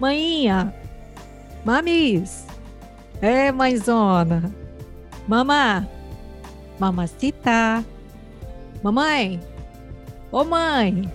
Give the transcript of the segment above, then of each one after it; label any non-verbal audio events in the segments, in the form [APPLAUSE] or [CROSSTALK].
Maninha, mamis, é mãezona, mamá, mamacita, mamãe, ô mãe.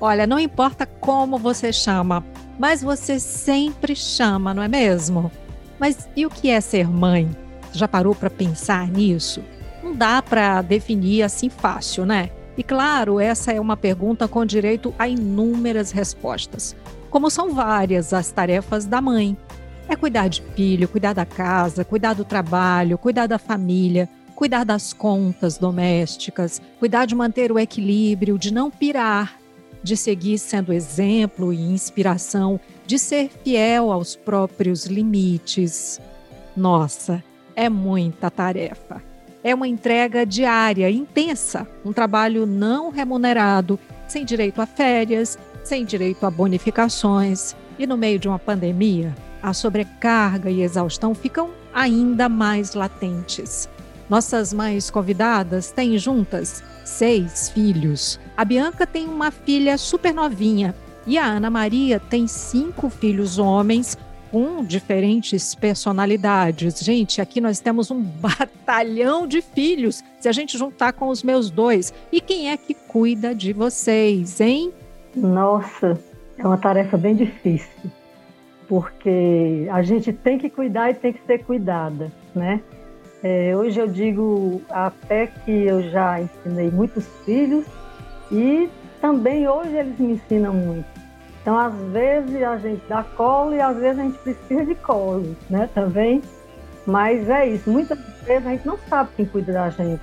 Olha, não importa como você chama, mas você sempre chama, não é mesmo? Mas e o que é ser mãe? Já parou para pensar nisso? Não dá para definir assim fácil, né? E claro, essa é uma pergunta com direito a inúmeras respostas. Como são várias as tarefas da mãe. É cuidar de filho, cuidar da casa, cuidar do trabalho, cuidar da família, cuidar das contas domésticas, cuidar de manter o equilíbrio, de não pirar, de seguir sendo exemplo e inspiração, de ser fiel aos próprios limites. Nossa, é muita tarefa. É uma entrega diária, intensa, um trabalho não remunerado, sem direito a férias, sem direito a bonificações. E no meio de uma pandemia, a sobrecarga e exaustão ficam ainda mais latentes. Nossas mães convidadas têm juntas seis filhos. A Bianca tem uma filha super novinha e a Ana Maria tem cinco filhos homens com diferentes personalidades. Gente, aqui nós temos um [LAUGHS] batalhão de filhos, se a gente juntar com os meus dois. E quem é que cuida de vocês, hein? Nossa, é uma tarefa bem difícil, porque a gente tem que cuidar e tem que ser cuidada, né? É, hoje eu digo até que eu já ensinei muitos filhos e também hoje eles me ensinam muito. Então, às vezes a gente dá colo e às vezes a gente precisa de colo, né? Também. Mas é isso. Muitas vezes a gente não sabe quem cuida da gente.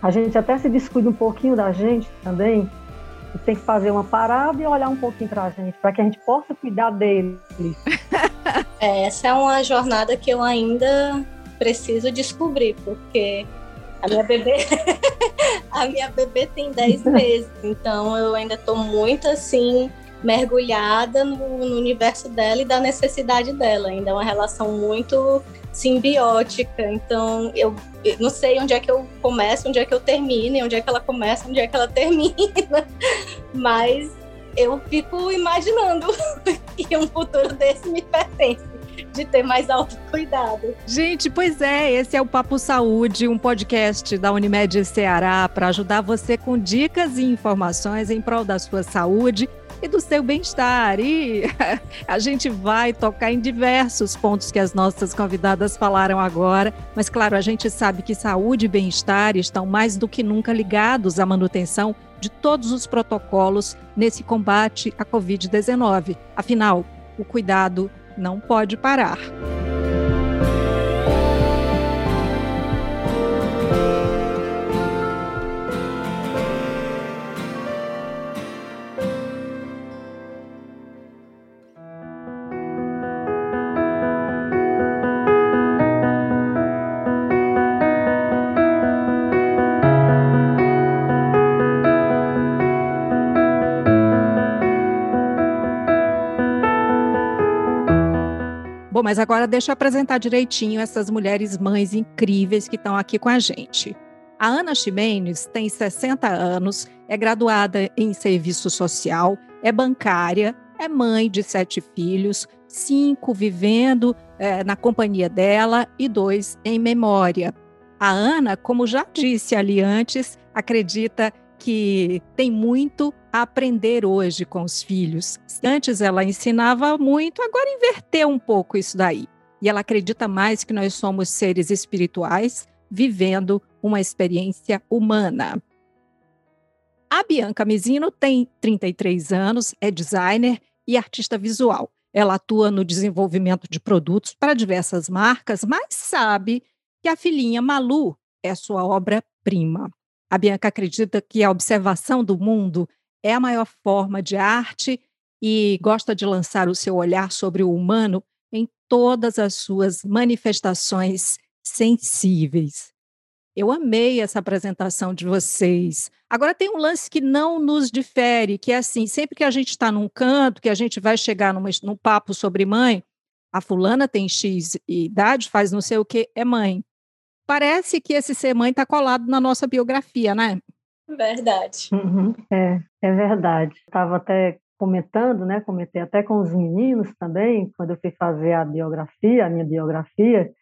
A gente até se descuida um pouquinho da gente também. Tem que fazer uma parada e olhar um pouquinho para a gente, para que a gente possa cuidar deles. [LAUGHS] É, essa é uma jornada que eu ainda preciso descobrir, porque a minha bebê [LAUGHS] a minha bebê tem 10 [LAUGHS] meses, então eu ainda estou muito assim mergulhada no, no, universo dela e da necessidade dela. Ainda é uma relação muito simbiótica. Então eu, eu não sei onde é que eu começo, onde é que eu termino, onde é que ela começa, onde é que ela [LAUGHS] termina. Mas eu fico imaginando [LAUGHS] que um futuro desse me pertence de ter mais autocuidado. Gente, pois é, esse é o Papo Saúde, um podcast da Unimed Ceará para ajudar você com dicas e informações em prol da sua saúde e do seu bem-estar. E [LAUGHS] a gente vai tocar em diversos pontos que as nossas convidadas falaram agora, mas claro, a gente sabe que saúde e bem-estar estão mais do que nunca ligados à manutenção de todos os protocolos nesse combate à Covid-19. Afinal, o cuidado não pode parar. Bom, mas agora deixa eu apresentar direitinho essas mulheres mães incríveis que estão aqui com a gente. A Ana Ximenes tem 60 anos, é graduada em serviço social, é bancária, é mãe de sete filhos, cinco vivendo é, na companhia dela e dois em memória. A Ana, como já disse ali antes, acredita que tem muito a aprender hoje com os filhos. Antes ela ensinava muito, agora inverteu um pouco isso daí. E ela acredita mais que nós somos seres espirituais vivendo uma experiência humana. A Bianca Mizino tem 33 anos, é designer e artista visual. Ela atua no desenvolvimento de produtos para diversas marcas, mas sabe que a filhinha Malu é sua obra-prima. A Bianca acredita que a observação do mundo é a maior forma de arte e gosta de lançar o seu olhar sobre o humano em todas as suas manifestações sensíveis. Eu amei essa apresentação de vocês. Agora tem um lance que não nos difere, que é assim, sempre que a gente está num canto, que a gente vai chegar numa, num papo sobre mãe, a fulana tem X idade, faz não sei o que, é mãe parece que esse ser mãe está colado na nossa biografia, né? Verdade. Uhum, é, é verdade. Estava até comentando, né, comentei até com os meninos também, quando eu fui fazer a biografia, a minha biografia,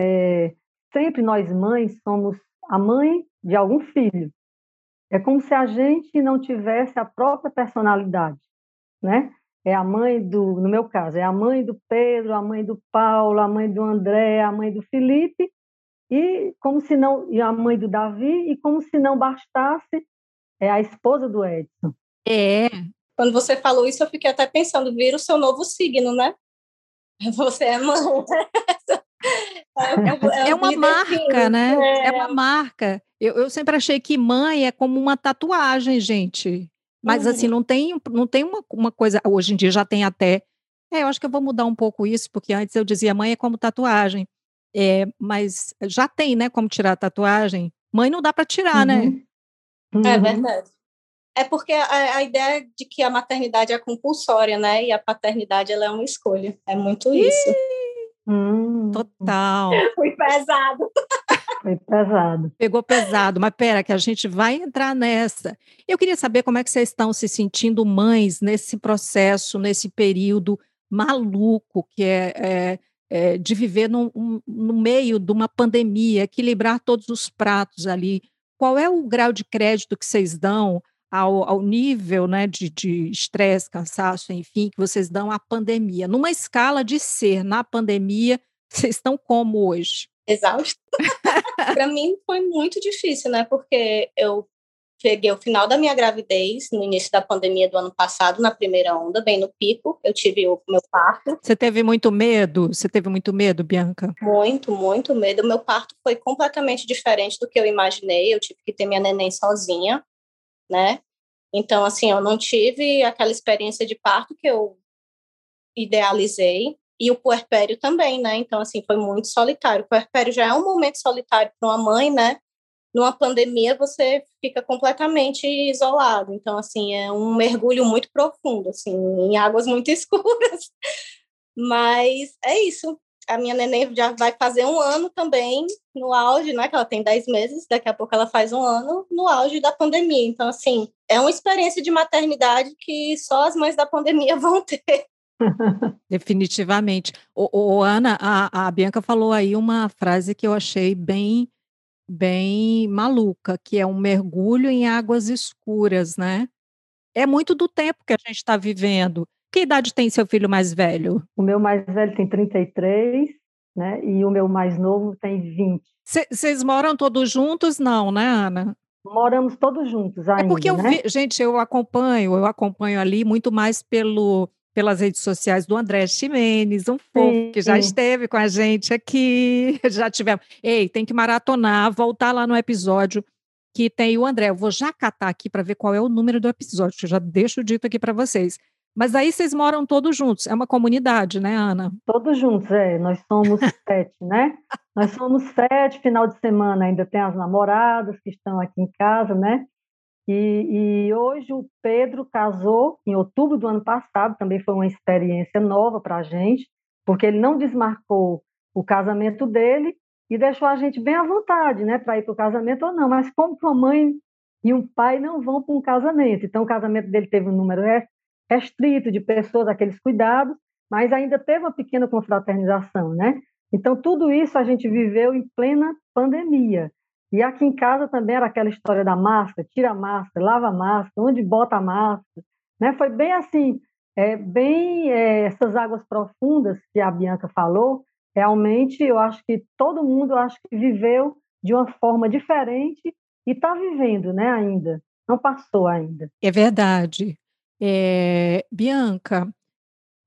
é, sempre nós mães somos a mãe de algum filho. É como se a gente não tivesse a própria personalidade, né? É a mãe do, no meu caso, é a mãe do Pedro, a mãe do Paulo, a mãe do André, a mãe do Felipe, e como se não, e a mãe do Davi, e como se não bastasse, é a esposa do Edson. É. Quando você falou isso, eu fiquei até pensando, vira o seu novo signo, né? [LAUGHS] Você é mãe. [LAUGHS] É, é, é uma marca, né? É. é uma marca. Eu, eu, sempre achei que mãe é como uma tatuagem, gente. Mas uhum. assim, não tem, não tem uma, uma coisa. Hoje em dia já tem até. É, eu acho que eu vou mudar um pouco isso, porque antes eu dizia mãe é como tatuagem. É, mas já tem, né? Como tirar a tatuagem. Mãe não dá para tirar, né? uhum. né? É verdade. É porque a, a, ideia de que a maternidade é compulsória, né? E a paternidade ela é uma escolha. É muito isso. Hum. Total. [LAUGHS] Foi pesado. Foi pesado. Pegou pesado, mas pera, que a gente vai entrar nessa. Eu queria saber como é que vocês estão se sentindo mães nesse processo, nesse período maluco que é, é, é de viver no, um, no meio de uma pandemia, equilibrar todos os pratos ali. Qual é o grau de crédito que vocês dão ao, ao nível né, de estresse, cansaço, enfim, que vocês dão à pandemia? Numa escala de ser na pandemia, [LAUGHS] vocês estão como hoje? Exausto. [LAUGHS] Para mim foi muito difícil, né? Porque eu peguei o final da minha gravidez no início da pandemia do ano passado, na primeira onda, bem no pico. Eu tive o meu parto. Você teve muito medo? Você teve muito medo, Bianca? Muito, muito medo. O meu parto foi completamente diferente do que eu imaginei. Eu tive que ter minha neném sozinha, né? Então, assim, eu não tive aquela experiência de parto que eu idealizei e o puerpério também, né? Então, assim, foi muito solitário. O puerpério já é um momento solitário para uma mãe, né? Numa pandemia, você fica completamente isolado. Então, assim, é um mergulho muito profundo, assim, em águas muito [LAUGHS] escuras. Mas é isso. A minha neném já vai fazer um ano também no auge, né? Que ela tem 10 meses, daqui a pouco ela faz um ano no auge da pandemia. Então, assim, é uma experiência de maternidade que só as mães da pandemia [LAUGHS] vão ter. [LAUGHS] Definitivamente. O, o Ana, a, a, Bianca falou aí uma frase que eu achei bem, bem maluca, que é um mergulho em águas escuras, né? É muito do tempo que a gente está vivendo. Que idade tem seu filho mais velho? O meu mais velho tem 33, né? E o meu mais novo tem 20. Vocês moram todos juntos? Não, né, Ana? Moramos todos juntos ainda, É porque eu né? vi, gente, eu acompanho, eu acompanho ali muito mais pelo pelas redes sociais do André Ximenes, um fofo que já esteve com a gente aqui, [LAUGHS] já tivemos. Ei, tem que maratonar, voltar lá no episódio que tem o André. Eu vou já catar aqui para ver qual é o número do episódio, que eu já deixo dito aqui para vocês. Mas aí vocês moram todos juntos, é uma comunidade, né, Ana? Todos juntos, é. Nós somos [LAUGHS] sete, né? Nós somos sete, final de semana ainda tem as namoradas que estão aqui em casa, né? E, e, hoje o Pedro casou em outubro do ano passado, também foi uma experiência nova para a gente, porque ele não desmarcou o casamento dele e deixou a gente bem à vontade, né, para ir para o casamento ou não. Mas como uma mãe e um pai não vão para um casamento, então o casamento dele teve um número restrito de pessoas, aqueles cuidados, mas ainda teve uma pequena confraternização, né? Então tudo isso a gente viveu em plena pandemia. E aqui em casa também era aquela história da máscara, tira a máscara, lava a máscara, onde bota a máscara. Né? Foi bem assim, é, bem é, essas águas profundas que a Bianca falou, realmente eu acho que todo mundo acho que viveu de uma forma diferente e está vivendo né, ainda, não passou ainda. É verdade. É, Bianca,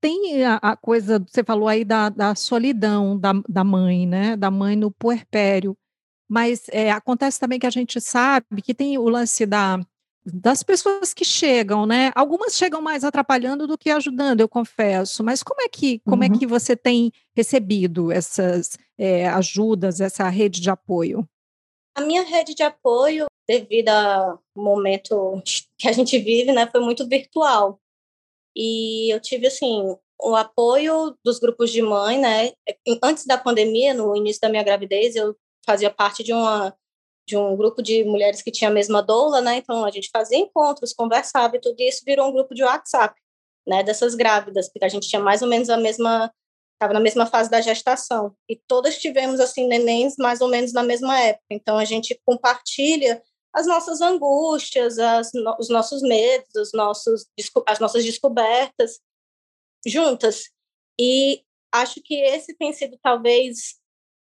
tem a, a, coisa, você falou aí da, da solidão da, da mãe, né? Da mãe no puerpério. Mas é, acontece também que a gente sabe que tem o lance da, das pessoas que chegam, né? Algumas chegam mais atrapalhando do que ajudando, eu confesso. Mas como é que, como é uhum. é que você tem recebido essas é, ajudas, essa rede de apoio? A minha rede de apoio, devido ao momento que a gente vive, né, foi muito virtual. E eu tive, assim, o apoio dos grupos de mãe, né? Antes da pandemia, no início da minha gravidez, eu fazia parte de uma de um grupo de mulheres que tinha a mesma doula, né? Então a gente fazia encontros, conversava e tudo isso virou um grupo de WhatsApp, né? Dessas grávidas, porque a gente tinha mais ou menos a mesma, estava na mesma fase da gestação e todas tivemos assim nenéns mais ou menos na mesma época. Então a gente compartilha as nossas angústias, as, os nossos medos, os nossos, as nossas descobertas juntas. E acho que esse tem sido talvez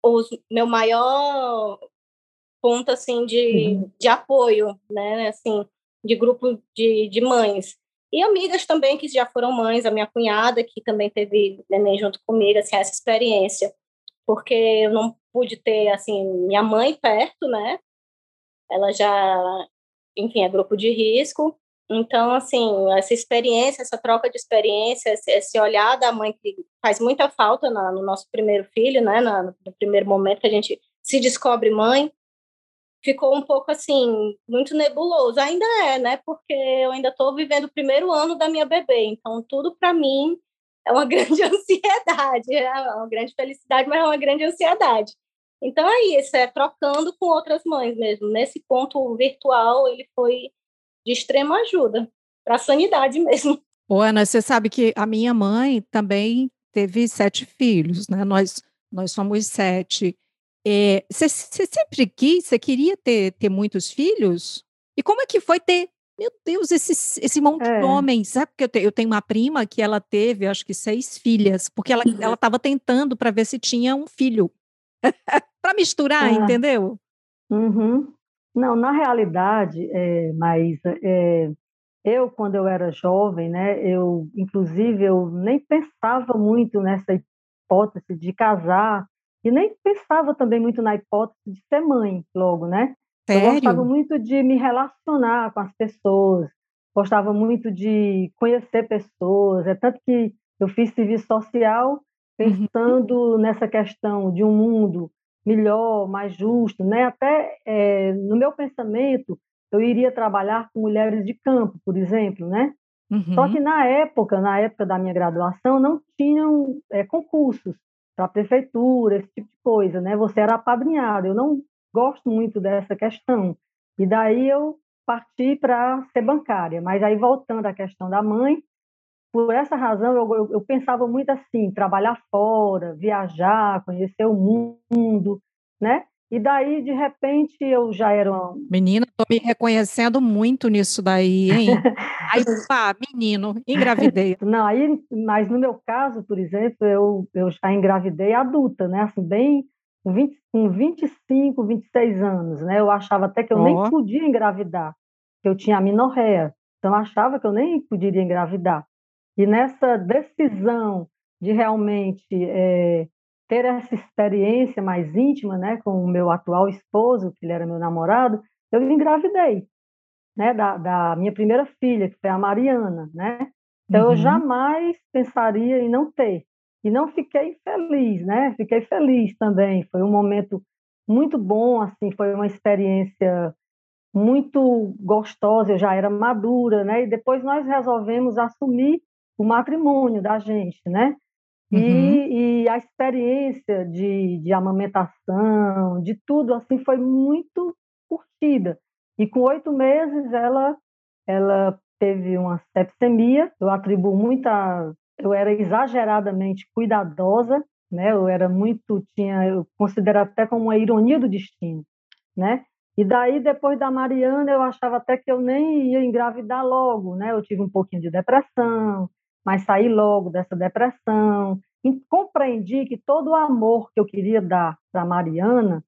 o meu maior ponto assim de, uhum. de apoio, né, assim, de grupo de, de mães. E amigas também que já foram mães, a minha cunhada que também teve neném junto comigo, assim, essa experiência. Porque eu não pude ter, assim, minha mãe perto, né? Ela já, enfim, é grupo de risco. Então, assim, essa experiência, essa troca de experiência, esse olhar da mãe que faz muita falta na, no nosso primeiro filho, né? Na, no primeiro momento que a gente se descobre mãe, ficou um pouco assim, muito nebuloso. Ainda é, né? Porque eu ainda estou vivendo o primeiro ano da minha bebê, então tudo para mim é uma [LAUGHS] grande ansiedade, é uma grande felicidade, mas é uma grande ansiedade. Então é isso, é trocando com outras mães mesmo. Nesse ponto virtual, ele foi de extrema ajuda para a sanidade [LAUGHS] mesmo. Ô, Ana, você sabe que a minha mãe também teve sete filhos, né? Nós, nós somos sete. É, você, sempre quis, você queria ter, ter muitos filhos? E como é que foi ter, meu Deus, esse, esse monte é. de homens? Sabe porque eu, te, eu tenho uma prima que ela teve, acho que seis filhas, porque ela estava tentando para ver se tinha um filho. [LAUGHS] para misturar, ah. entendeu? Uhum. Não, na realidade, é, mas é, eu, quando eu era jovem, né, eu, inclusive, eu nem pensava muito nessa hipótese de casar e nem pensava também muito na hipótese de ser mãe logo, né? Sério? Eu gostava muito de me relacionar com as pessoas, gostava muito de conhecer pessoas, é tanto que eu fiz serviço social uhum. pensando uhum. nessa questão de um mundo melhor, mais justo, né? Até é, no meu pensamento, eu iria trabalhar com mulheres de campo, por exemplo, né? Uhum. Só que na época, na época da minha graduação, não tinham é, concursos para prefeitura, esse tipo de coisa, né? Você era apadrinhado. Eu não gosto muito dessa questão. E daí eu parti para ser bancária. Mas aí voltando à questão da mãe, por essa razão, eu, eu, eu, pensava muito assim, trabalhar fora, viajar, conhecer o mundo, né? E daí, de repente, eu já era uma... Menina, tô me reconhecendo muito nisso daí, hein? [LAUGHS] aí, pá, menino, engravidei. [LAUGHS] Não, aí, mas no meu caso, por exemplo, eu, eu já engravidei adulta, né? Assim, bem com, 20, com 25, 26 anos, né? Eu achava até que eu oh. nem podia engravidar, que eu tinha amenorreia. Então, eu achava que eu nem poderia engravidar. E nessa decisão de realmente é, ter essa experiência mais íntima, né, com o meu atual esposo, que ele era meu namorado, eu engravidei, né, da, da minha primeira filha, que foi a Mariana, né. Então uhum. eu jamais pensaria em não ter. E não fiquei feliz, né? Fiquei feliz também. Foi um momento muito bom, assim, foi uma experiência muito gostosa. Eu já era madura, né? E depois nós resolvemos assumir o matrimônio da gente, né? Uhum. E, e, a experiência de, de amamentação, de tudo assim, foi muito curtida. E com oito meses ela, ela teve uma sepsemia. Eu atribuo muita, eu era exageradamente cuidadosa, né? Eu era muito, tinha, eu considero até como uma ironia do destino, né? E daí, depois da Mariana, eu achava até que eu nem ia engravidar logo, né? Eu tive um pouquinho de depressão, mas saí logo dessa depressão e compreendi que todo o amor que eu queria dar para Mariana,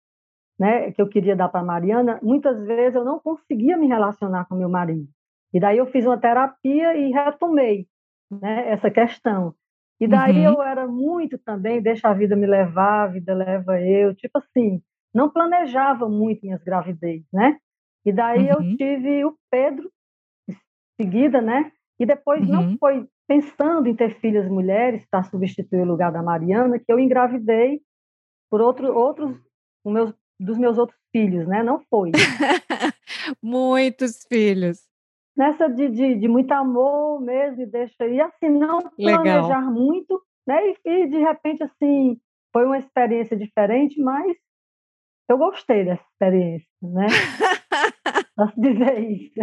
né, que eu queria dar para Mariana, muitas vezes eu não conseguia me relacionar com meu marido. E daí eu fiz uma terapia e retomei, né, essa questão. E daí uhum. eu era muito também, deixa a vida me levar, a vida leva eu, tipo assim, não planejava muito minhas gravidez, né? E daí uhum. eu tive o Pedro, em seguida, né? E depois uhum. não foi pensando em ter filhas mulheres para substituir o lugar da Mariana, que eu engravidei por outro, outros meus, dos meus outros filhos, né? Não foi. [LAUGHS] Muitos filhos. Nessa de, de, de, muito amor mesmo, e deixa e assim não planejar Legal. muito, né? E, e de repente assim foi uma experiência diferente, mas eu gostei dessa experiência, né? [LAUGHS] Posso dizer isso.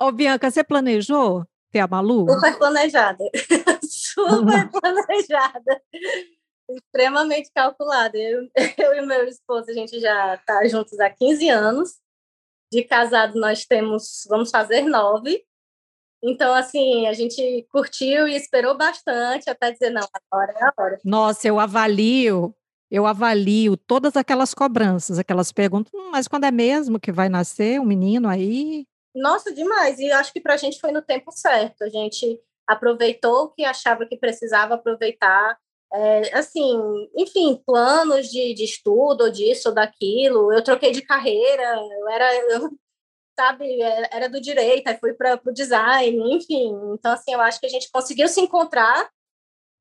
Ô, Bianca, você planejou ter a Malu? Super planejada. [LAUGHS] Super planejada. Extremamente calculada. Eu, eu e meu esposo, a gente já está juntos há 15 anos. De casado, nós temos, vamos fazer nove. Então, assim, a gente curtiu e esperou bastante até dizer, não, agora é a hora. Nossa, eu avalio, eu avalio todas aquelas cobranças, aquelas perguntas, hum, mas quando é mesmo que vai nascer um menino aí? Nossa, demais. E acho que para a gente foi no tempo certo. A gente aproveitou o que achava que precisava aproveitar. É, assim, enfim, planos de, de estudo, disso daquilo. Eu troquei de carreira, eu era, eu sabe, é, era do direito, aí fui para o design, enfim. Então, assim, eu acho que a gente conseguiu se encontrar,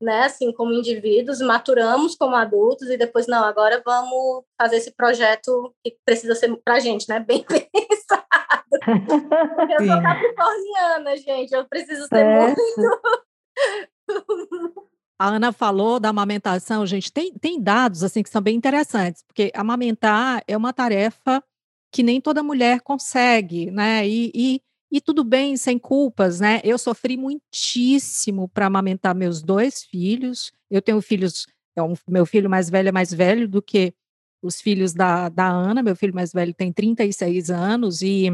né, assim, como indivíduos, maturamos como adultos e depois, não, agora vamos fazer esse projeto que precisa ser para a gente, né, bem [LAUGHS] pensado. Porque eu sou capricorniana, gente, eu preciso ser é. muito... [LAUGHS] A Ana falou da amamentação, gente, tem, tem dados assim que são bem interessantes, porque amamentar é uma tarefa que nem toda mulher consegue, né? E, e, e tudo bem, sem culpas, né? Eu sofri muitíssimo para amamentar meus dois filhos. Eu tenho filhos, é um, meu filho mais velho é mais velho do que os filhos da, da Ana. Meu filho mais velho tem 36 anos e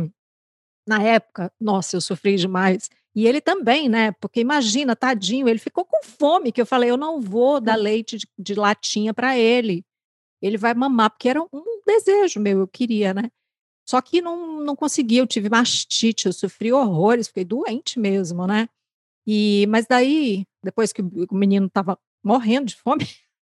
na época, nossa, eu sofri demais. E ele também, né? Porque imagina, tadinho, ele ficou com fome, que eu falei, eu não vou dar leite de, de latinha para ele. Ele vai mamar, porque era um desejo meu, eu queria, né? Só que não, não consegui, eu tive mastite, eu sofri horrores, fiquei doente mesmo, né? E, mas daí, depois que o menino estava morrendo de fome,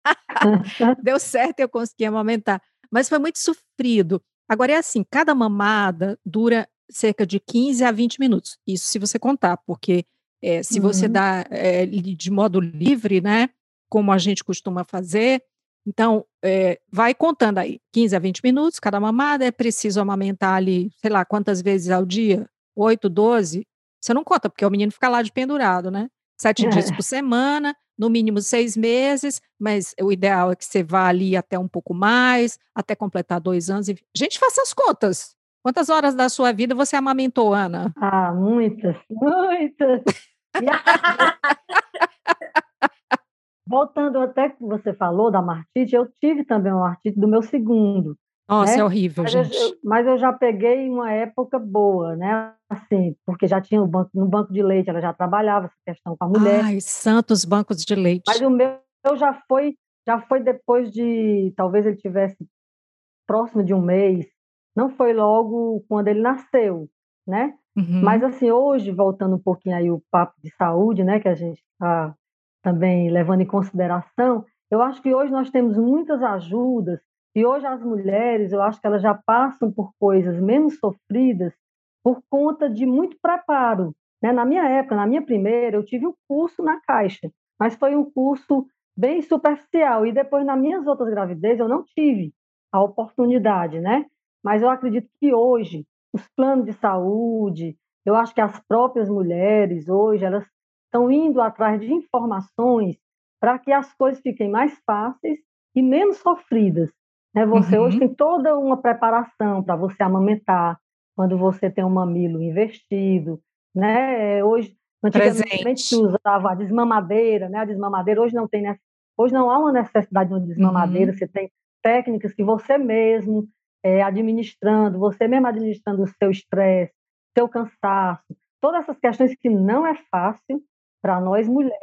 [LAUGHS] deu certo e eu consegui amamentar. Mas foi muito sofrido. Agora é assim, cada mamada dura cerca de 15 a 20 minutos. Isso se você contar, porque é, se uhum. você dá é, de modo livre, né, como a gente costuma fazer, então, é, vai contando aí, 15 a 20 minutos cada mamada, é preciso amamentar ali, sei lá, quantas vezes ao dia? 8, 12? Você não conta, porque o menino fica lá de pendurado, né? Sete é. dias [LAUGHS] por semana, no mínimo seis meses, mas o ideal é que você vá ali até um pouco mais, até completar dois anos. E... Gente, faça as contas. Quantas horas da sua vida você amamentou, Ana? Ah, muitas, muitas. [LAUGHS] [LAUGHS] Voltando até que você falou da martite, eu tive também uma martite do meu segundo. Nossa, né? é horrível, mas gente. Eu, mas eu já peguei uma época boa, né? Assim, porque já tinha o banco, no banco de leite, ela já trabalhava essa questão com a mulher. Ai, santos bancos de leite. Mas o meu já foi, já foi depois de, talvez ele tivesse próximo de um mês. Não foi logo quando ele nasceu, né? Uhum. Mas assim, hoje, voltando um pouquinho aí o papo de saúde, né, que a gente está também levando em consideração, eu acho que hoje nós temos muitas ajudas e hoje as mulheres, eu acho que elas já passam por coisas menos sofridas por conta de muito preparo. Né? Na minha época, na minha primeira, eu tive um curso na Caixa, mas foi um curso bem superficial. E depois, nas minhas outras gravidezes, eu não tive a oportunidade, né? Mas eu acredito que hoje, os planos de saúde, eu acho que as próprias mulheres hoje, elas estão indo atrás de informações para que as coisas fiquem mais fáceis e menos sofridas. Né? Você uhum. hoje tem toda uma preparação para você amamentar, quando você tem um mamilo investido, né? Hoje, antigamente se usava a desmamadeira, né? A desmamadeira hoje não tem, hoje não há uma necessidade de uma desmamadeira. Uhum. Você tem técnicas que você mesmo é, administrando, você mesmo administrando o seu estresse, seu cansaço, todas essas questões que não é fácil, para nós mulheres.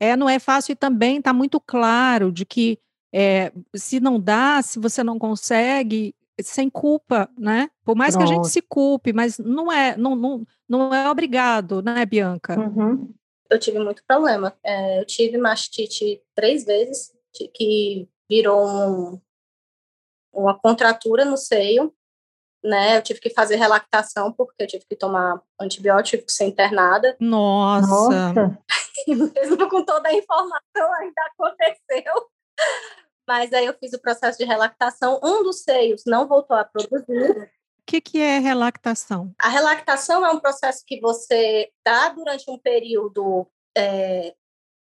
É, não é fácil e também está muito claro de que é, se não dá, se você não consegue, sem culpa, né? Por mais Pronto. que a gente se culpe, mas não é, não, não, não é obrigado, né, Bianca? Uhum. Eu tive muito problema. É, eu tive mastite três vezes, que virou um, uma contratura no seio, né? Eu tive que fazer relactação porque eu tive que tomar antibiótico, ser internada. Nossa! Nossa. [LAUGHS] Mesmo com toda a informação ainda aconteceu. Mas aí eu fiz o processo de relactação. Um dos seios não voltou a produzir. O que, que é relactação? A relactação é um processo que você dá durante um período é,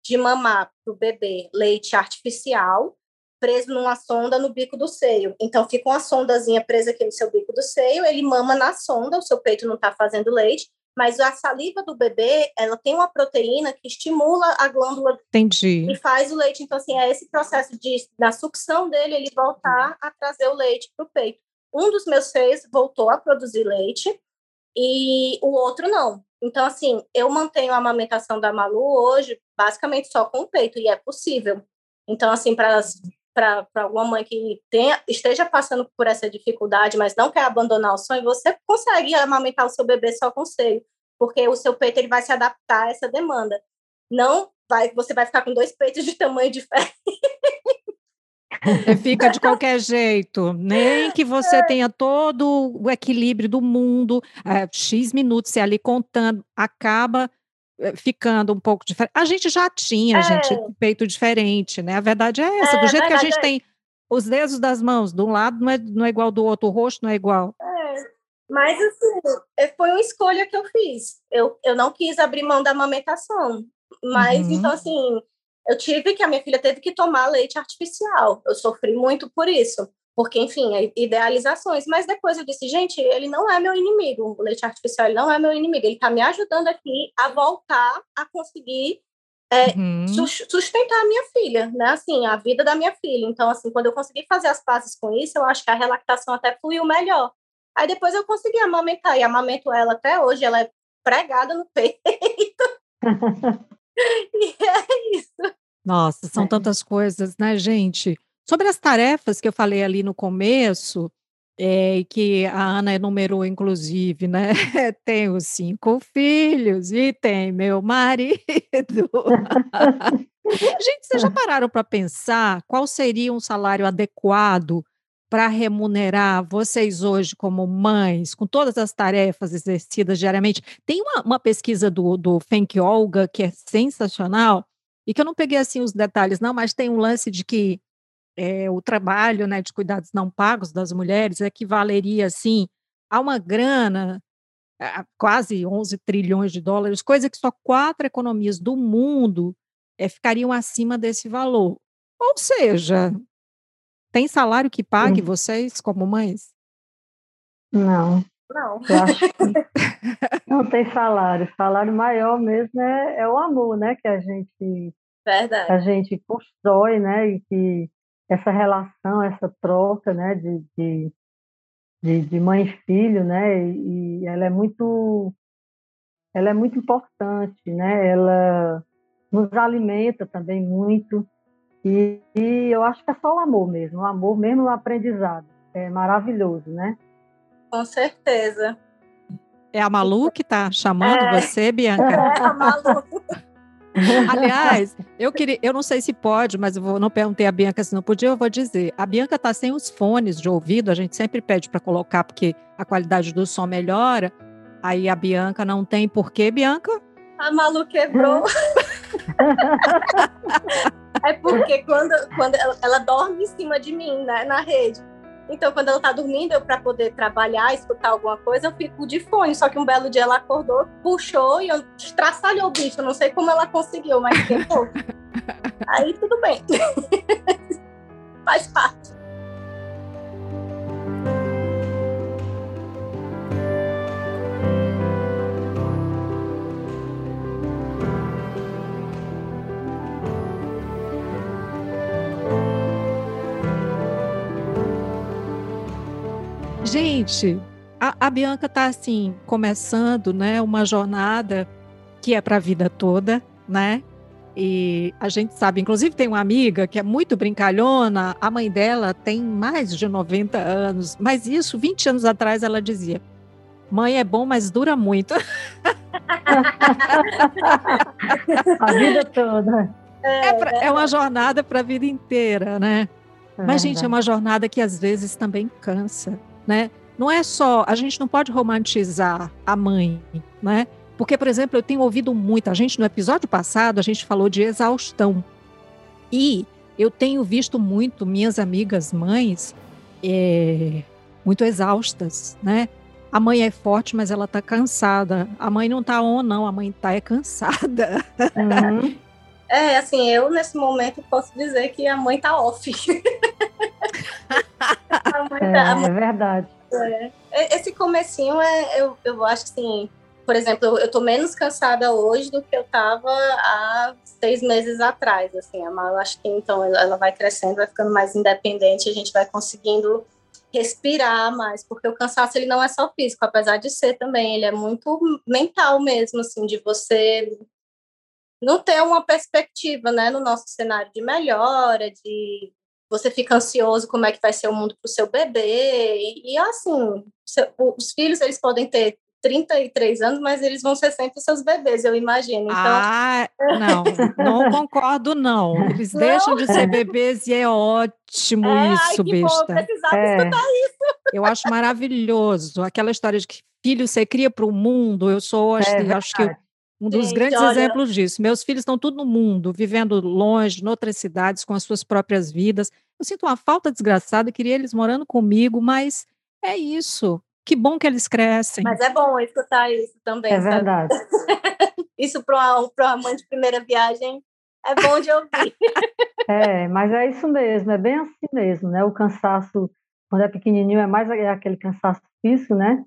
de mamar para o bebê leite artificial preso numa sonda no bico do seio. Então fica uma sondazinha presa aqui no seu bico do seio, ele mama na sonda, o seu peito não está fazendo leite, mas a saliva do bebê, ela tem uma proteína que estimula a glândula Entendi. e faz o leite. Então, assim, é esse processo de, da sucção dele, ele voltar a trazer o leite para o peito. Um dos meus seios voltou a produzir leite e o outro não. Então, assim, eu mantenho a amamentação da Malu hoje basicamente só com o peito, e é possível. Então, assim, para para alguma mãe que tenha, esteja passando por essa dificuldade, mas não quer abandonar o sonho, você consegue amamentar o seu bebê só com seio, porque o seu peito ele vai se adaptar a essa demanda. Não vai, você vai ficar com dois peitos de tamanho diferente. Fica de qualquer jeito, nem que você tenha todo o equilíbrio do mundo, é, X minutos, você ali contando, acaba ficando um pouco diferente. A gente já tinha, é. gente, peito diferente, né? A verdade é essa. É, do jeito que a gente é... tem os dedos das mãos, de um lado não é, não é igual do outro, o rosto não é igual. É. Mas, assim, foi uma escolha que eu fiz. Eu, eu não quis abrir mão da amamentação. Mas, uhum. então, assim, eu tive que, a minha filha teve que tomar leite artificial. Eu sofri muito por isso porque, enfim, é idealizações. Mas depois eu disse, gente, ele não é meu inimigo, o leite artificial não é meu inimigo, ele está me ajudando aqui a voltar a conseguir é, uhum. sustentar a minha filha, né? Assim, a vida da minha filha. Então, assim, quando eu consegui fazer as pazes com isso, eu acho que a relactação até fluiu melhor. Aí depois eu consegui amamentar, e amamento ela até hoje, ela é pregada no peito. [LAUGHS] [LAUGHS] e é isso. Nossa, são é. tantas coisas, né, gente? Sobre as tarefas que eu falei ali no começo, é, que a Ana enumerou, inclusive, né? [LAUGHS] Tenho cinco filhos e tem meu marido. [LAUGHS] Gente, vocês já [LAUGHS] pararam para pensar qual seria um salário adequado para remunerar vocês hoje como mães, com todas as tarefas exercidas diariamente? Tem uma, uma pesquisa do, do Fenk Olga que é sensacional, e que eu não peguei assim os detalhes, não, mas tem um lance de que é, o trabalho né, de cuidados não pagos das mulheres equivaleria, assim, a uma grana, a quase 11 trilhões de dólares, coisa que só quatro economias do mundo é, ficariam acima desse valor. Ou seja, tem salário que pague Sim. vocês como mães? Não. Não. Eu acho que [LAUGHS] não tem salário. Salário maior mesmo é, é o amor, né? Que a gente, Verdade. a gente constrói, né? E que essa relação, essa troca, né, de, de, de, de mãe e filho, né, e ela é muito, ela é muito importante, né, ela nos alimenta também muito, e, e eu acho que é só o amor mesmo, o amor mesmo o aprendizado, é maravilhoso, né? Com certeza. É a Malu que está chamando é. você, Bianca? [LAUGHS] É a Malu. [LAUGHS] [LAUGHS] Aliás, eu queria, eu não sei se pode, mas eu vou, não perguntei a Bianca se não podia, eu vou dizer. A Bianca está sem os fones de ouvido, a gente sempre pede para colocar porque a qualidade do som melhora. Aí a Bianca não tem por quê, Bianca? A Malu quebrou. [LAUGHS] é porque quando, quando ela, ela, dorme em cima de mim, né, na rede. Então, quando ela tá dormindo, eu para poder trabalhar, escutar alguma coisa, eu fico de fone. Só que um belo dia ela acordou, puxou e eu estraçalhou o bicho. Eu não sei como ela conseguiu, mas ficou. [LAUGHS] Aí tudo bem. [LAUGHS] Faz parte. Gente, a, a Bianca está assim, começando, né, uma jornada que é para a vida toda, né? E a gente sabe, inclusive tem uma amiga que é muito brincalhona, a mãe dela tem mais de 90 anos, mas isso 20 anos atrás ela dizia: "Mãe é bom, mas dura muito". [LAUGHS] a vida toda. É, pra, é uma jornada para a vida inteira, né? Mas, gente, é uma jornada que às vezes também cansa né? Não é só, a gente não pode romantizar a mãe, né? Porque, por exemplo, eu tenho ouvido muito, a gente no episódio passado a gente falou de exaustão. E eu tenho visto muito minhas amigas mães é, muito exaustas, né? A mãe é forte, mas ela tá cansada. A mãe não tá on, não, a mãe tá é cansada. Uhum. É, assim, eu nesse momento posso dizer que a mãe tá off. [LAUGHS] a é, mãe, é verdade. É. Esse comecinho é, eu, eu acho assim, por exemplo, eu tô menos cansada hoje do que eu tava há seis meses atrás, assim, eu acho que então ela vai crescendo, vai ficando mais independente, a gente vai conseguindo respirar mais, porque o cansaço ele não é só físico, apesar de ser também, ele é muito mental mesmo, assim, de você não ter uma perspectiva, né, no nosso cenário de melhora, de você fica ansioso como é que vai ser o mundo para o seu bebê, e, e assim, os filhos eles podem ter 33 anos, mas eles vão ser sempre seus bebês, eu imagino. Então... Ah, [LAUGHS] não, não concordo, não. Eles não? deixam de ser bebês e é ótimo é, isso, ai, besta. Bom, precisava é. escutar isso. Eu acho maravilhoso. Aquela história de que filho você cria para o mundo, eu sou, acho, é acho que um dos Gente, grandes olha... exemplos disso. Meus filhos estão tudo no mundo, vivendo longe, em outras cidades, com as suas próprias vidas. Eu sinto uma falta desgraçada, queria eles morando comigo, mas é isso. Que bom que eles crescem. Mas é bom escutar isso também. É sabe? verdade. [LAUGHS] isso para uma, uma mãe de primeira viagem é bom de ouvir. [LAUGHS] é, mas é isso mesmo, é bem assim mesmo, né? O cansaço, quando é pequenininho, é mais aquele cansaço físico, né?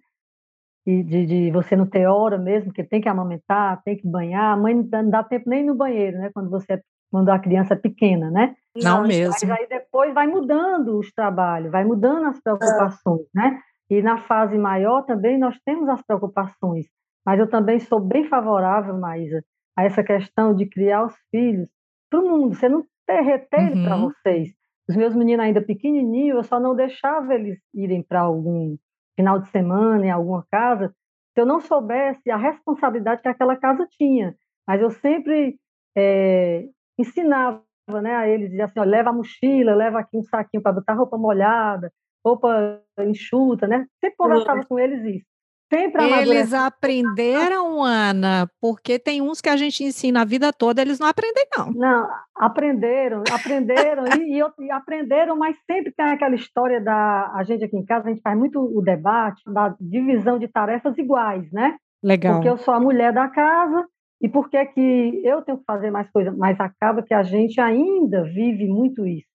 De, de, de, você não ter hora mesmo, que tem que amamentar, tem que banhar. A mãe não dá tempo nem no banheiro, né? Quando você é, quando a criança é pequena, né? Não, mesmo. Mas aí depois vai mudando os trabalhos, vai mudando as preocupações, é. né? E na fase maior também nós temos as preocupações, mas eu também sou bem favorável, Maísa, a essa questão de criar os filhos para o mundo. Você não derreter uhum. ele para vocês. Os meus meninos ainda pequenininhos, eu só não deixava eles irem para algum final de semana em alguma casa, se eu não soubesse a responsabilidade que aquela casa tinha. Mas eu sempre é, ensinava né, a eles, dizia assim, ó, leva a mochila, leva aqui um saquinho para botar roupa molhada, roupa enxuta, né? Sempre conversava com eles isso. Sempre Eles aprenderam, Ana, porque tem uns que a gente ensina a vida toda, eles não aprendem, não. Não, aprenderam, aprenderam e, e, e, aprenderam, mas sempre tem aquela história da. A gente aqui em casa, a gente faz muito o debate da divisão de tarefas iguais, né? Legal. Porque eu sou a mulher da casa e por que que eu tenho que fazer mais coisas? Mas acaba que a gente ainda vive muito isso.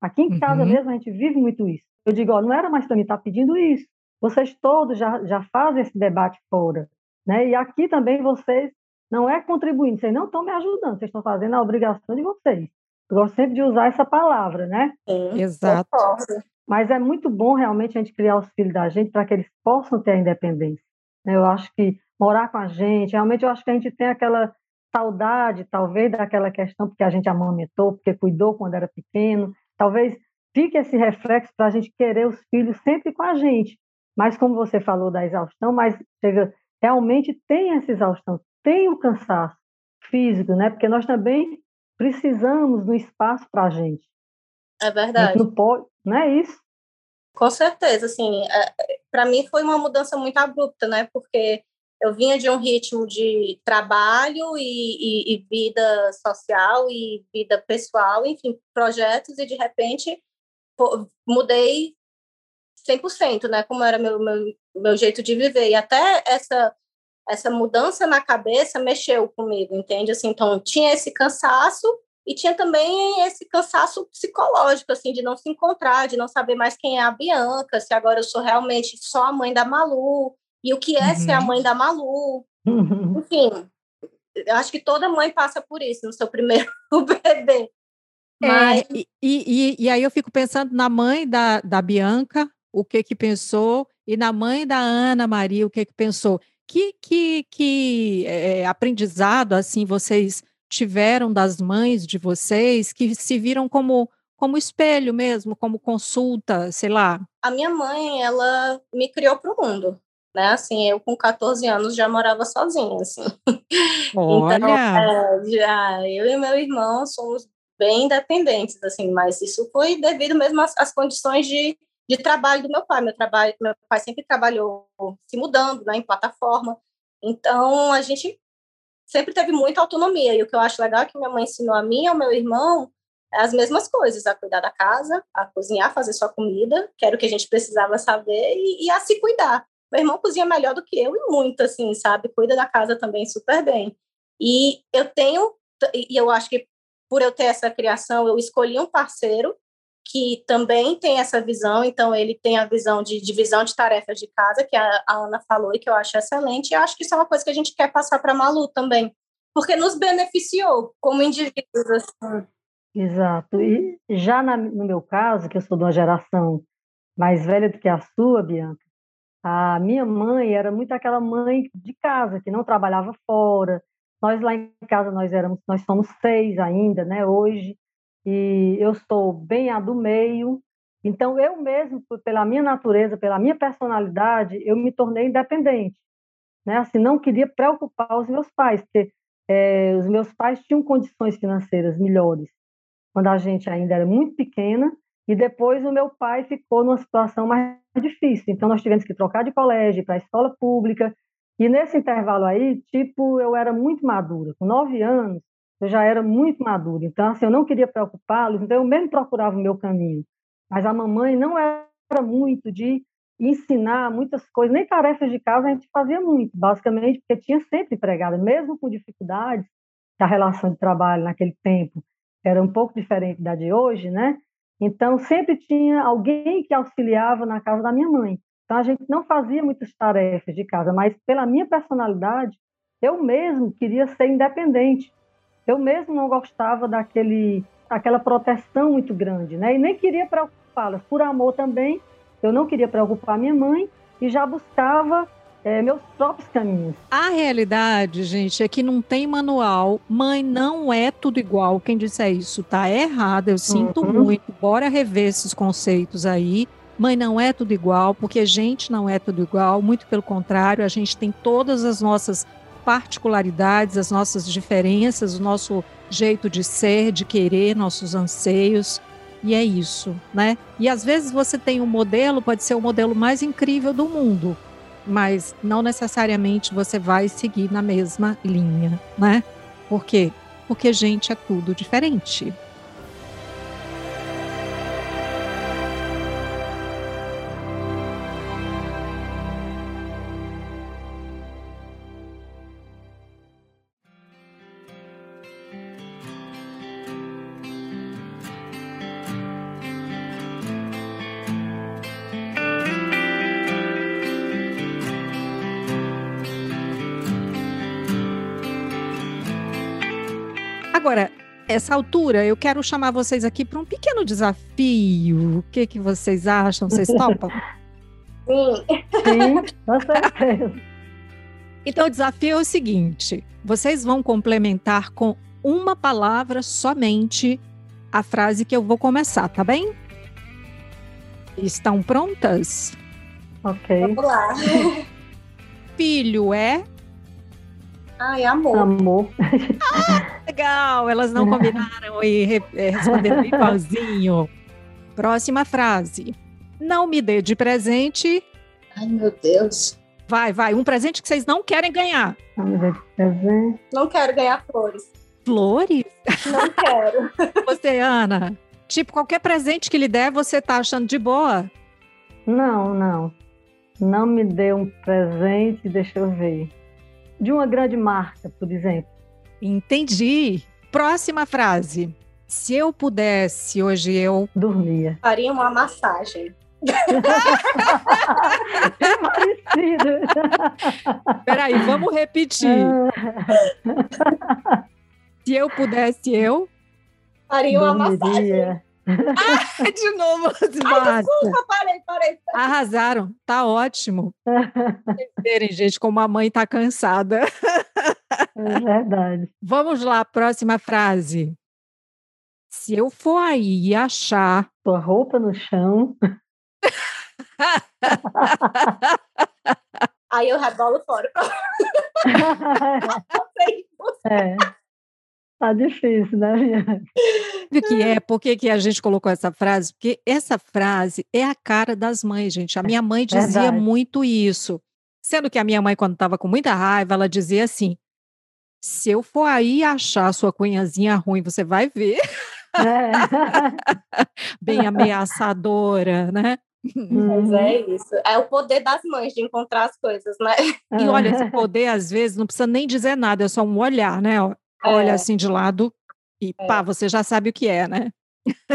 Aqui em casa uhum. mesmo a gente vive muito isso. Eu digo, ó, não era mais para mim estar tá pedindo isso. Vocês todos já, já fazem esse debate fora. Né? E aqui também vocês não é contribuindo, vocês não estão me ajudando, vocês estão fazendo a obrigação de vocês. Eu gosto sempre de usar essa palavra, né? Sim, Exato. Mas é muito bom realmente a gente criar os filhos da gente para que eles possam ter a independência. Né? Eu acho que morar com a gente, realmente eu acho que a gente tem aquela saudade, talvez, daquela questão porque a gente amamentou, porque cuidou quando era pequeno, talvez fica esse reflexo para a gente querer os filhos sempre com a gente. Mas como você falou da exaustão, mas chega, realmente tem essa exaustão, tem o cansaço físico, né? Porque nós também precisamos do espaço para a gente. É verdade. não pode, não é isso? Com certeza, assim, é, para mim foi uma mudança muito abrupta, né? Porque eu vinha de um ritmo de trabalho e, e, e vida social e vida pessoal, enfim, projetos, e de repente mudei 100%, né? Como era meu, meu, meu jeito de viver. E até essa, essa mudança na cabeça mexeu comigo, entende? Assim, então, tinha esse cansaço e tinha também esse cansaço psicológico, assim, de não se encontrar, de não saber mais quem é a Bianca, se agora eu sou realmente só a mãe da Malu, e o que é uhum. ser a uhum. mãe da Malu. Uhum. [LAUGHS] Enfim, eu acho que toda mãe passa por isso no seu primeiro [LAUGHS] bebê. É, Mas... É, e, e, e, aí eu fico pensando na mãe da, da Bianca, o que que pensou, e na mãe da Ana Maria, o que que pensou. Que, que, que é, aprendizado, assim, vocês tiveram das mães de vocês, que se viram como, como espelho mesmo, como consulta, sei lá? A minha mãe, ela me criou para o mundo né? Assim, eu com 14 anos já morava sozinha, assim. [LAUGHS] Olha! Então, é, já eu e meu irmão somos bem independentes, assim, mas isso foi devido mesmo às, às condições de, de trabalho do meu pai. Meu trabalho, meu pai sempre trabalhou se mudando, né, em plataforma. Então a gente sempre teve muita autonomia. E o que eu acho legal é que minha mãe ensinou a mim e ao meu irmão as mesmas coisas, a cuidar da casa, a cozinhar, fazer sua comida, que era o que a gente precisava saber, e, e a se cuidar. Meu irmão cozinha melhor do que eu e muito, assim, sabe? Cuida da casa também super bem. E eu tenho e eu acho que por eu ter essa criação, eu escolhi um parceiro que também tem essa visão, então ele tem a visão de divisão de tarefas de casa, que a, a Ana falou e que eu acho excelente, e eu acho que isso é uma coisa que a gente quer passar para a Malu também, porque nos beneficiou como indivíduos. Assim. Exato. E já na, no meu caso, que eu sou de uma geração mais velha do que a sua, Bianca, a minha mãe era muito aquela mãe de casa, que não trabalhava fora. Nós lá em casa nós éramos, nós somos seis ainda, né, hoje, e eu sou bem a do meio. Então eu mesmo, pela minha natureza, pela minha personalidade, eu me tornei independente, né? Assim, não queria preocupar os meus pais, porque é, os meus pais tinham condições financeiras melhores quando a gente ainda era muito pequena, e depois o meu pai ficou numa situação mais difícil. Então nós tivemos que trocar de colégio para a escola pública, e nesse intervalo aí, tipo, eu era muito madura. Com nove anos, eu já era muito madura. Então, assim, eu não queria preocupá-los, então eu mesmo procurava o meu caminho. Mas a mamãe não era muito de ensinar muitas coisas, nem tarefas de casa a gente fazia muito, basicamente, porque tinha sempre empregada, mesmo com dificuldades, a relação de trabalho naquele tempo era um pouco diferente da de hoje, né? Então, sempre tinha alguém que auxiliava na casa da minha mãe. Então, a gente não fazia muitas tarefas de casa, mas pela minha personalidade, eu mesmo queria ser independente. Eu mesmo não gostava daquele, daquela proteção muito grande, né? E nem queria preocupá-las. Por amor também, eu não queria preocupar minha mãe e já buscava é, meus próprios caminhos. A realidade, gente, é que não tem manual. Mãe não é tudo igual. Quem disser isso tá errado. Eu sinto uhum. muito. Bora rever esses conceitos aí. Mãe não é tudo igual, porque a gente não é tudo igual. Muito pelo contrário, a gente tem todas as nossas particularidades, as nossas diferenças, o nosso jeito de ser, de querer, nossos anseios. E é isso, né? E às vezes você tem um modelo, pode ser o modelo mais incrível do mundo, mas não necessariamente você vai seguir na mesma linha, né? Por quê? Porque gente é tudo diferente. Essa altura, eu quero chamar vocês aqui para um pequeno desafio. O que, que vocês acham? Vocês [LAUGHS] topam? Sim. Sim, com certeza. [LAUGHS] Então, o desafio é o seguinte: vocês vão complementar com uma palavra somente a frase que eu vou começar, tá bem? Estão prontas? Ok. Vamos lá. Filho é Ai, amor. Amor. Ah, legal, elas não combinaram e é, responderam [LAUGHS] igualzinho. Próxima frase. Não me dê de presente. Ai, meu Deus. Vai, vai. Um presente que vocês não querem ganhar. Não me dê de presente. Não quero ganhar flores. Flores? Não quero. [LAUGHS] Você, Ana? Tipo, qualquer presente que lhe der, você tá achando de boa? Não, não. Não me dê um presente, deixa eu ver de uma grande marca, por exemplo. Entendi. Próxima frase. Se eu pudesse, hoje eu dormia. Faria uma massagem. é parecido. Peraí, vamos repetir. Se eu pudesse, eu faria uma massagem. Ah, de novo, Ai, [LAUGHS] desculpa, parei, parei. Arrasaram, tá ótimo. verem, gente, como a mãe tá cansada. É verdade. Vamos lá, próxima frase. Se eu for aí e achar. Tua roupa no chão. [LAUGHS] aí eu rebolo fora. [LAUGHS] é. Tá difícil, né, minha? O que é? Por que, que a gente colocou essa frase? Porque essa frase é a cara das mães, gente. A minha mãe dizia Verdade. muito isso. Sendo que a minha mãe, quando estava com muita raiva, ela dizia assim: se eu for aí achar a sua cunhazinha ruim, você vai ver. É. [LAUGHS] Bem ameaçadora, né? Mas é isso. É o poder das mães de encontrar as coisas, né? E olha, esse poder, às vezes, não precisa nem dizer nada, é só um olhar, né? Olha é. assim de lado e é. pá, você já sabe o que é, né?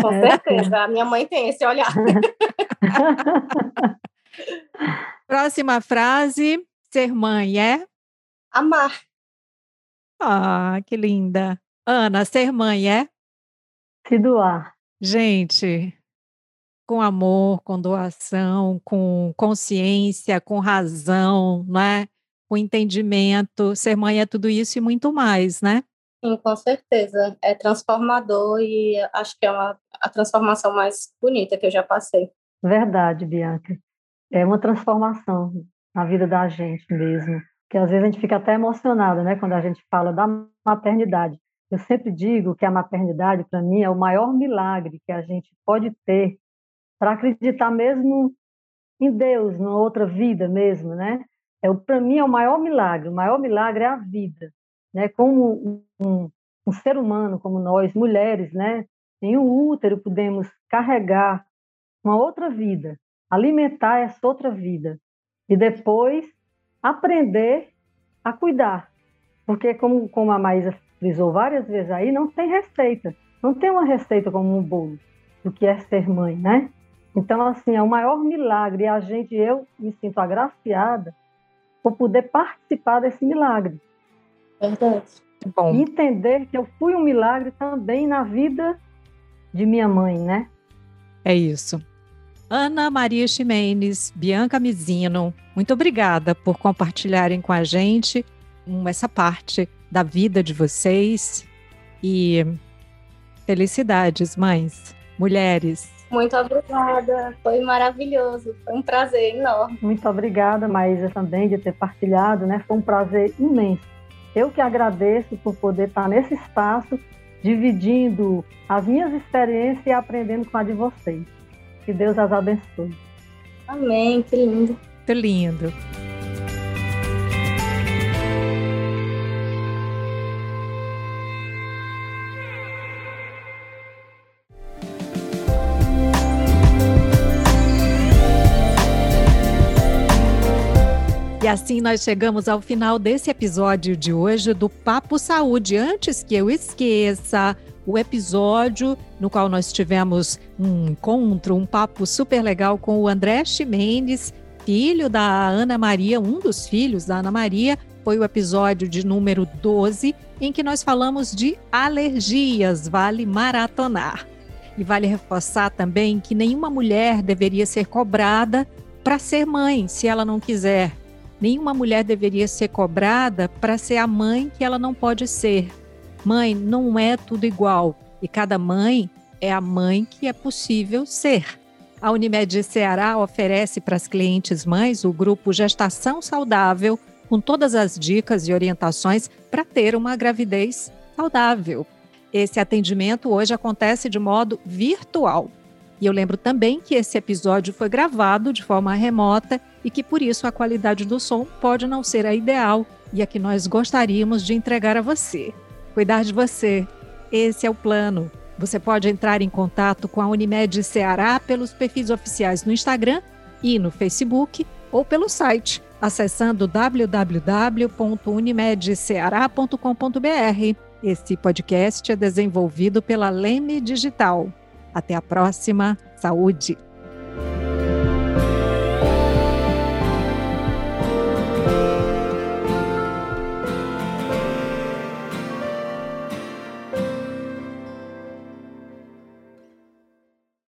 Com certeza, a minha mãe tem esse olhar. [LAUGHS] Próxima frase: ser mãe é? Amar. Ah, que linda. Ana, ser mãe é? Se doar. Gente, com amor, com doação, com consciência, com razão, né? com entendimento. Ser mãe é tudo isso e muito mais, né? Sim, com certeza. É transformador e acho que é uma, a transformação mais bonita que eu já passei. Verdade, Bianca. É uma transformação na vida da gente mesmo. Que às vezes a gente fica até emocionada, né, quando a gente fala da maternidade. Eu sempre digo que a maternidade, para mim, é o maior milagre que a gente pode ter para acreditar mesmo em Deus, numa outra vida mesmo, né? É, para mim é o maior milagre. O maior milagre é a vida, né? Como um, um ser humano, como nós, mulheres, né? Em um útero podemos carregar uma outra vida, alimentar essa outra vida e depois aprender a cuidar, porque como, como a Maísa frisou várias vezes aí, não tem receita, não tem uma receita como um bolo do que é ser mãe, né? Então, assim, é o maior milagre. E a gente, eu me sinto agraciada por poder participar desse milagre. Verdade. Bom. Entender que eu fui um milagre também na vida de minha mãe, né? É isso. Ana Maria Ximenes, Bianca Mizino, muito obrigada por compartilharem com a gente essa parte da vida de vocês e felicidades, mães, mulheres. Muito obrigada, foi maravilhoso, foi um prazer enorme. Muito obrigada, Maísa, também, de ter partilhado, né? Foi um prazer imenso. Eu que agradeço por poder estar nesse espaço, dividindo as minhas experiências e aprendendo com a de vocês. Que Deus as abençoe. Amém, que lindo. Que lindo. E assim nós chegamos ao final desse episódio de hoje do Papo Saúde. Antes que eu esqueça, o episódio no qual nós tivemos um encontro, um papo super legal com o André Ximenes, filho da Ana Maria, um dos filhos da Ana Maria, foi o episódio de número 12, em que nós falamos de alergias, vale maratonar. E vale reforçar também que nenhuma mulher deveria ser cobrada para ser mãe, se ela não quiser. Nenhuma mulher deveria ser cobrada para ser a mãe que ela não pode ser. Mãe não é tudo igual e cada mãe é a mãe que é possível ser. A Unimed Ceará oferece para as clientes mães o grupo Gestação Saudável, com todas as dicas e orientações para ter uma gravidez saudável. Esse atendimento hoje acontece de modo virtual. E eu lembro também que esse episódio foi gravado de forma remota e que por isso a qualidade do som pode não ser a ideal e a que nós gostaríamos de entregar a você. Cuidar de você. Esse é o plano. Você pode entrar em contato com a Unimed Ceará pelos perfis oficiais no Instagram e no Facebook ou pelo site acessando www.unimedceará.com.br. Esse podcast é desenvolvido pela Leme Digital. Até a próxima. Saúde!